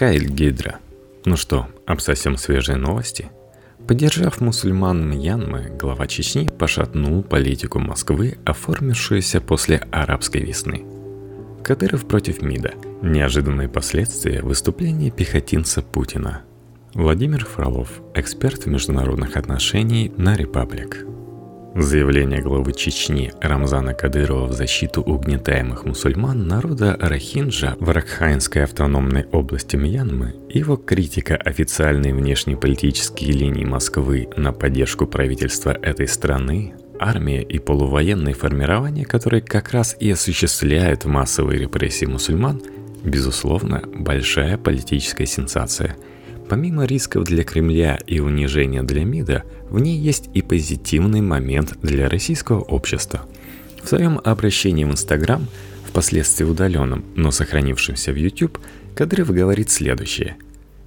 Хайль Гидра. Ну что, обсосем свежие новости? Поддержав мусульман Мьянмы, глава Чечни пошатнул политику Москвы, оформившуюся после арабской весны. Кадыров против МИДа. Неожиданные последствия выступления пехотинца Путина. Владимир Фролов, эксперт в международных отношениях на Репаблик. Заявление главы Чечни Рамзана Кадырова в защиту угнетаемых мусульман народа Рахинджа в Ракхайнской автономной области Мьянмы его критика официальной внешнеполитические линии Москвы на поддержку правительства этой страны, армия и полувоенные формирования, которые как раз и осуществляют массовые репрессии мусульман, безусловно, большая политическая сенсация – Помимо рисков для Кремля и унижения для МИДа, в ней есть и позитивный момент для российского общества. В своем обращении в Инстаграм, впоследствии удаленном, но сохранившемся в YouTube, Кадыров говорит следующее.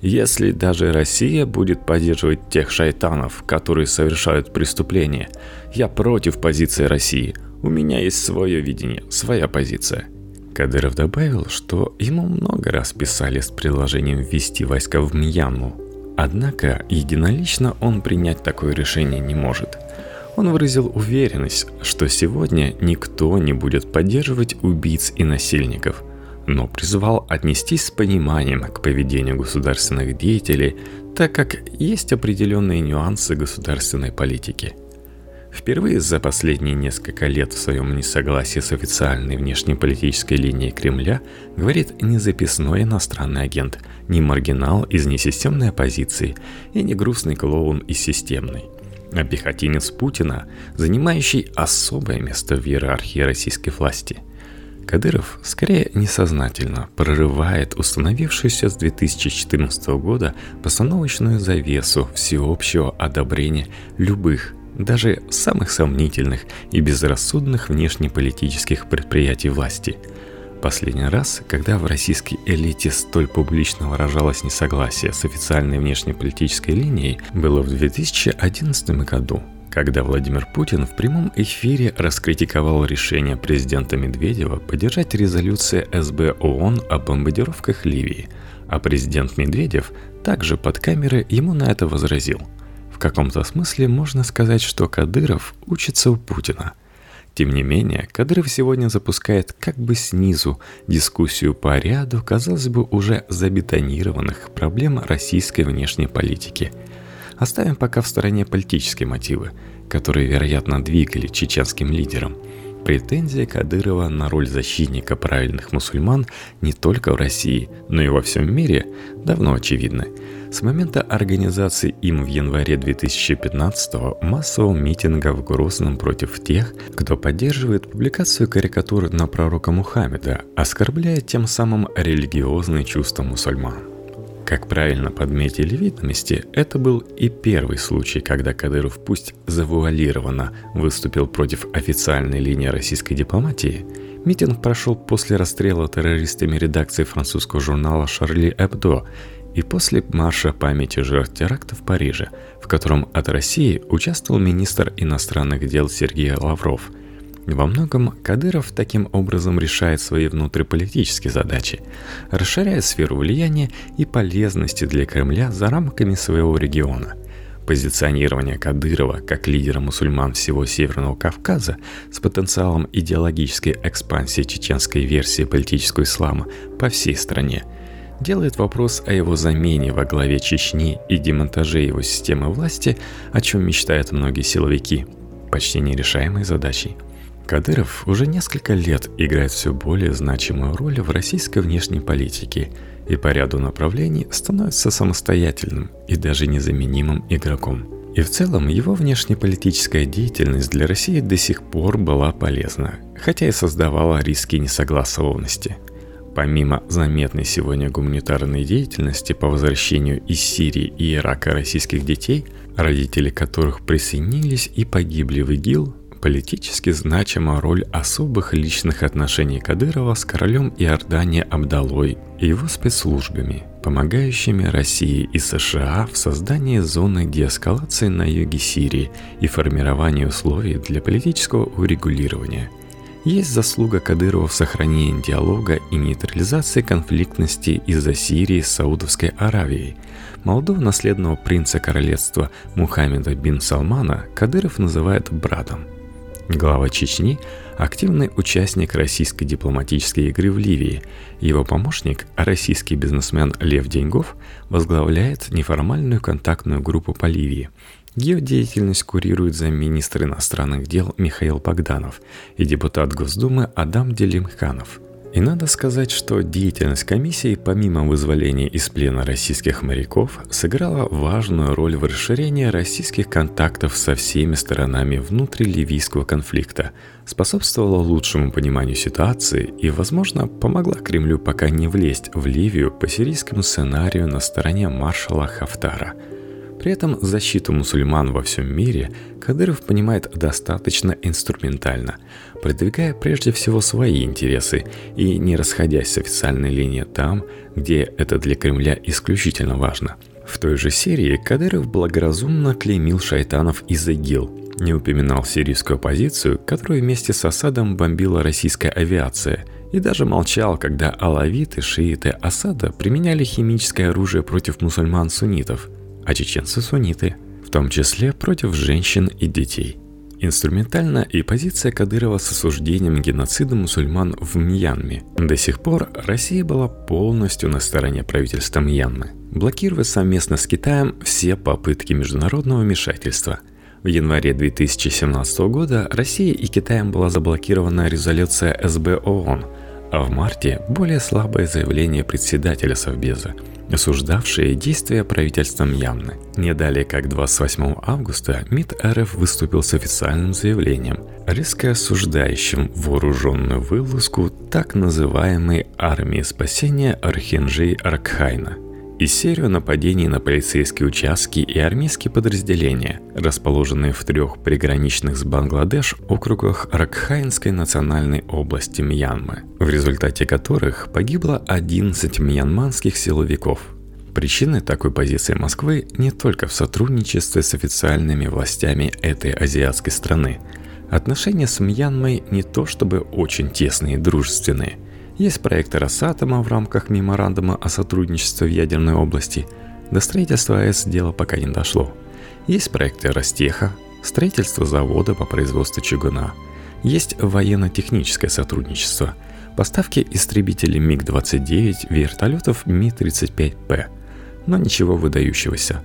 Если даже Россия будет поддерживать тех шайтанов, которые совершают преступления, я против позиции России. У меня есть свое видение, своя позиция. Кадыров добавил, что ему много раз писали с предложением ввести войска в Мьянму. Однако единолично он принять такое решение не может. Он выразил уверенность, что сегодня никто не будет поддерживать убийц и насильников, но призвал отнестись с пониманием к поведению государственных деятелей, так как есть определенные нюансы государственной политики – Впервые за последние несколько лет в своем несогласии с официальной внешнеполитической линией Кремля говорит не записной иностранный агент, не маргинал из несистемной оппозиции и не грустный клоун из системной, а пехотинец Путина, занимающий особое место в иерархии российской власти – Кадыров скорее несознательно прорывает установившуюся с 2014 года постановочную завесу всеобщего одобрения любых даже самых сомнительных и безрассудных внешнеполитических предприятий власти. Последний раз, когда в российской элите столь публично выражалось несогласие с официальной внешнеполитической линией, было в 2011 году, когда Владимир Путин в прямом эфире раскритиковал решение президента Медведева поддержать резолюцию СБ ООН о бомбардировках Ливии, а президент Медведев также под камеры ему на это возразил – каком-то смысле можно сказать, что Кадыров учится у Путина. Тем не менее, Кадыров сегодня запускает как бы снизу дискуссию по ряду, казалось бы, уже забетонированных проблем российской внешней политики. Оставим пока в стороне политические мотивы, которые, вероятно, двигали чеченским лидером. Претензия Кадырова на роль защитника правильных мусульман не только в России, но и во всем мире давно очевидны – с момента организации им в январе 2015 массового митинга в Грозном против тех, кто поддерживает публикацию карикатур на пророка Мухаммеда, оскорбляя тем самым религиозные чувства мусульман. Как правильно подметили ведомости, это был и первый случай, когда Кадыров пусть завуалированно выступил против официальной линии российской дипломатии. Митинг прошел после расстрела террористами редакции французского журнала «Шарли Эбдо» и после марша памяти жертв теракта в Париже, в котором от России участвовал министр иностранных дел Сергей Лавров. Во многом Кадыров таким образом решает свои внутриполитические задачи, расширяя сферу влияния и полезности для Кремля за рамками своего региона – Позиционирование Кадырова как лидера мусульман всего Северного Кавказа с потенциалом идеологической экспансии чеченской версии политического ислама по всей стране – делает вопрос о его замене во главе Чечни и демонтаже его системы власти, о чем мечтают многие силовики, почти нерешаемой задачей. Кадыров уже несколько лет играет все более значимую роль в российской внешней политике и по ряду направлений становится самостоятельным и даже незаменимым игроком. И в целом его внешнеполитическая деятельность для России до сих пор была полезна, хотя и создавала риски несогласованности – Помимо заметной сегодня гуманитарной деятельности по возвращению из Сирии и Ирака российских детей, родители которых присоединились и погибли в ИГИЛ, политически значима роль особых личных отношений Кадырова с королем Иордании Абдалой и его спецслужбами, помогающими России и США в создании зоны деэскалации на юге Сирии и формировании условий для политического урегулирования – есть заслуга Кадырова в сохранении диалога и нейтрализации конфликтности из-за Сирии с Саудовской Аравией. Молодого наследного принца королевства Мухаммеда бин Салмана Кадыров называет братом. Глава Чечни – активный участник российской дипломатической игры в Ливии. Его помощник, российский бизнесмен Лев Деньгов, возглавляет неформальную контактную группу по Ливии – ее курирует замминистра иностранных дел Михаил Богданов и депутат Госдумы Адам Делимханов. И надо сказать, что деятельность комиссии, помимо вызволения из плена российских моряков, сыграла важную роль в расширении российских контактов со всеми сторонами внутриливийского конфликта, способствовала лучшему пониманию ситуации и, возможно, помогла Кремлю пока не влезть в Ливию по сирийскому сценарию на стороне маршала Хафтара – при этом защиту мусульман во всем мире Кадыров понимает достаточно инструментально, продвигая прежде всего свои интересы и не расходясь с официальной линией там, где это для Кремля исключительно важно. В той же серии Кадыров благоразумно клеймил шайтанов из ИГИЛ, не упоминал сирийскую оппозицию, которую вместе с Асадом бомбила российская авиация – и даже молчал, когда алавиты, шииты Асада применяли химическое оружие против мусульман-суннитов – а чеченцы сунниты, в том числе против женщин и детей. Инструментально и позиция Кадырова с осуждением геноцида мусульман в Мьянме. До сих пор Россия была полностью на стороне правительства Мьянмы, блокируя совместно с Китаем все попытки международного вмешательства – в январе 2017 года Россией и Китаем была заблокирована резолюция СБ ООН, а в марте более слабое заявление председателя Совбеза – осуждавшие действия правительства Мьянмы. Не далее, как 28 августа, МИД РФ выступил с официальным заявлением, резко осуждающим вооруженную вылазку так называемой «Армии спасения Архенджей Аркхайна», и серию нападений на полицейские участки и армейские подразделения, расположенные в трех приграничных с Бангладеш округах Ракхайнской национальной области Мьянмы, в результате которых погибло 11 мьянманских силовиков. Причины такой позиции Москвы не только в сотрудничестве с официальными властями этой азиатской страны. Отношения с Мьянмой не то чтобы очень тесные и дружественные – есть проекты Росатома в рамках меморандума о сотрудничестве в ядерной области. До строительства АЭС дело пока не дошло. Есть проекты Ростеха, строительство завода по производству чугуна. Есть военно-техническое сотрудничество, поставки истребителей МиГ-29, вертолетов Ми-35П. Но ничего выдающегося.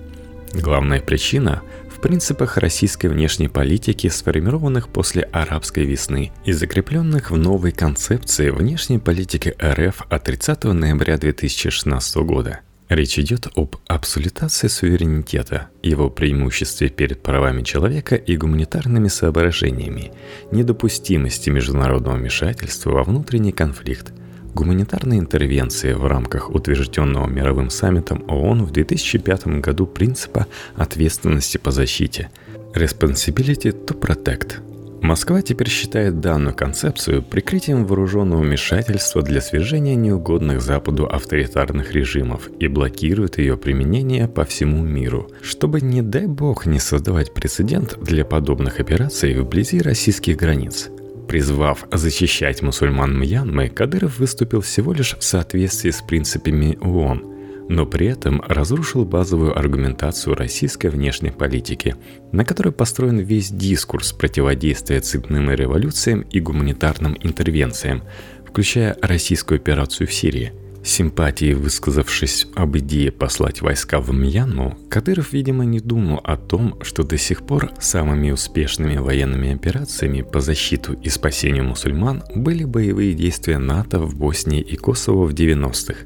Главная причина в принципах российской внешней политики, сформированных после арабской весны и закрепленных в новой концепции внешней политики РФ от 30 ноября 2016 года. Речь идет об абсолютации суверенитета, его преимуществе перед правами человека и гуманитарными соображениями, недопустимости международного вмешательства во внутренний конфликт, Гуманитарные интервенции в рамках утвержденного мировым саммитом ООН в 2005 году принципа ответственности по защите. Responsibility to Protect. Москва теперь считает данную концепцию прикрытием вооруженного вмешательства для свержения неугодных Западу авторитарных режимов и блокирует ее применение по всему миру, чтобы, не дай бог, не создавать прецедент для подобных операций вблизи российских границ – Призвав защищать мусульман Мьянмы, Кадыров выступил всего лишь в соответствии с принципами ООН, но при этом разрушил базовую аргументацию российской внешней политики, на которой построен весь дискурс противодействия цепным революциям и гуманитарным интервенциям, включая российскую операцию в Сирии – Симпатии, высказавшись об идее послать войска в Мьянму, Кадыров, видимо, не думал о том, что до сих пор самыми успешными военными операциями по защиту и спасению мусульман были боевые действия НАТО в Боснии и Косово в 90-х.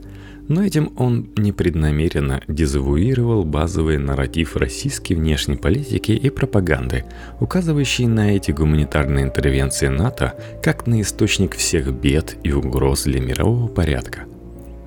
Но этим он непреднамеренно дезавуировал базовый нарратив российской внешней политики и пропаганды, указывающий на эти гуманитарные интервенции НАТО как на источник всех бед и угроз для мирового порядка –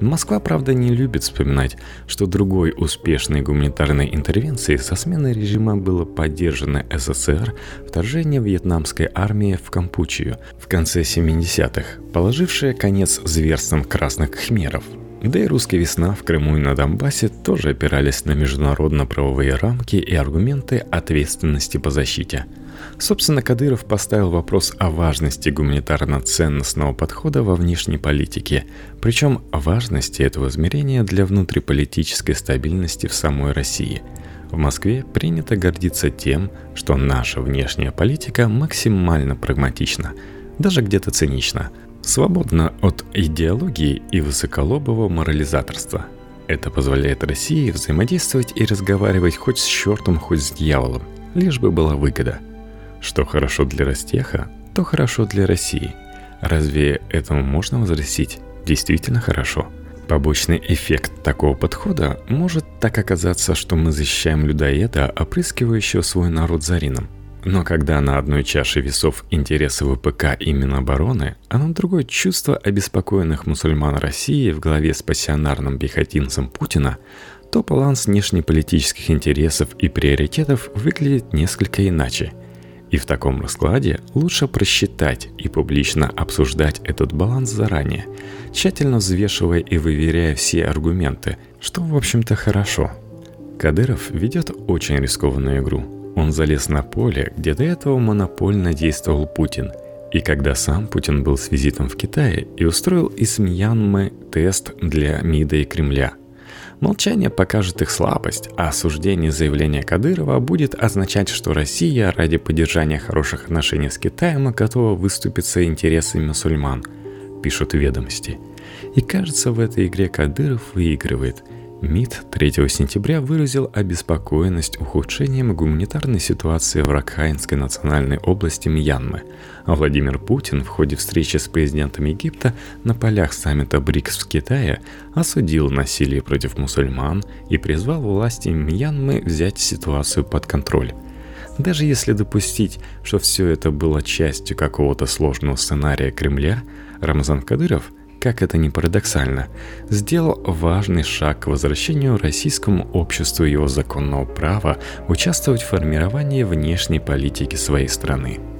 Москва, правда, не любит вспоминать, что другой успешной гуманитарной интервенцией со сменой режима было поддержано СССР вторжение вьетнамской армии в Кампучию в конце 70-х, положившее конец зверствам красных хмеров. Да и русская весна в Крыму и на Донбассе тоже опирались на международно-правовые рамки и аргументы ответственности по защите – Собственно, Кадыров поставил вопрос о важности гуманитарно-ценностного подхода во внешней политике, причем важности этого измерения для внутриполитической стабильности в самой России. В Москве принято гордиться тем, что наша внешняя политика максимально прагматична, даже где-то цинична, свободна от идеологии и высоколобого морализаторства. Это позволяет России взаимодействовать и разговаривать хоть с чертом, хоть с дьяволом, лишь бы была выгода – что хорошо для Ростеха, то хорошо для России. Разве этому можно возразить? Действительно хорошо. Побочный эффект такого подхода может так оказаться, что мы защищаем людоеда, опрыскивающего свой народ зарином. Но когда на одной чаше весов интересы ВПК и Минобороны, а на другой чувство обеспокоенных мусульман России в главе с пассионарным пехотинцем Путина, то баланс внешнеполитических интересов и приоритетов выглядит несколько иначе – и в таком раскладе лучше просчитать и публично обсуждать этот баланс заранее, тщательно взвешивая и выверяя все аргументы, что в общем-то хорошо. Кадыров ведет очень рискованную игру. Он залез на поле, где до этого монопольно действовал Путин. И когда сам Путин был с визитом в Китае и устроил из Мьянмы тест для МИДа и Кремля – Молчание покажет их слабость, а осуждение заявления Кадырова будет означать, что Россия ради поддержания хороших отношений с Китаем готова выступить за интересы мусульман, пишут ведомости. И кажется, в этой игре Кадыров выигрывает – МИД 3 сентября выразил обеспокоенность ухудшением гуманитарной ситуации в Ракхайнской национальной области Мьянмы, Владимир Путин в ходе встречи с президентом Египта на полях саммита БРИКС в Китае осудил насилие против мусульман и призвал власти Мьянмы взять ситуацию под контроль. Даже если допустить, что все это было частью какого-то сложного сценария Кремля, Рамзан Кадыров – как это ни парадоксально, сделал важный шаг к возвращению российскому обществу его законного права участвовать в формировании внешней политики своей страны –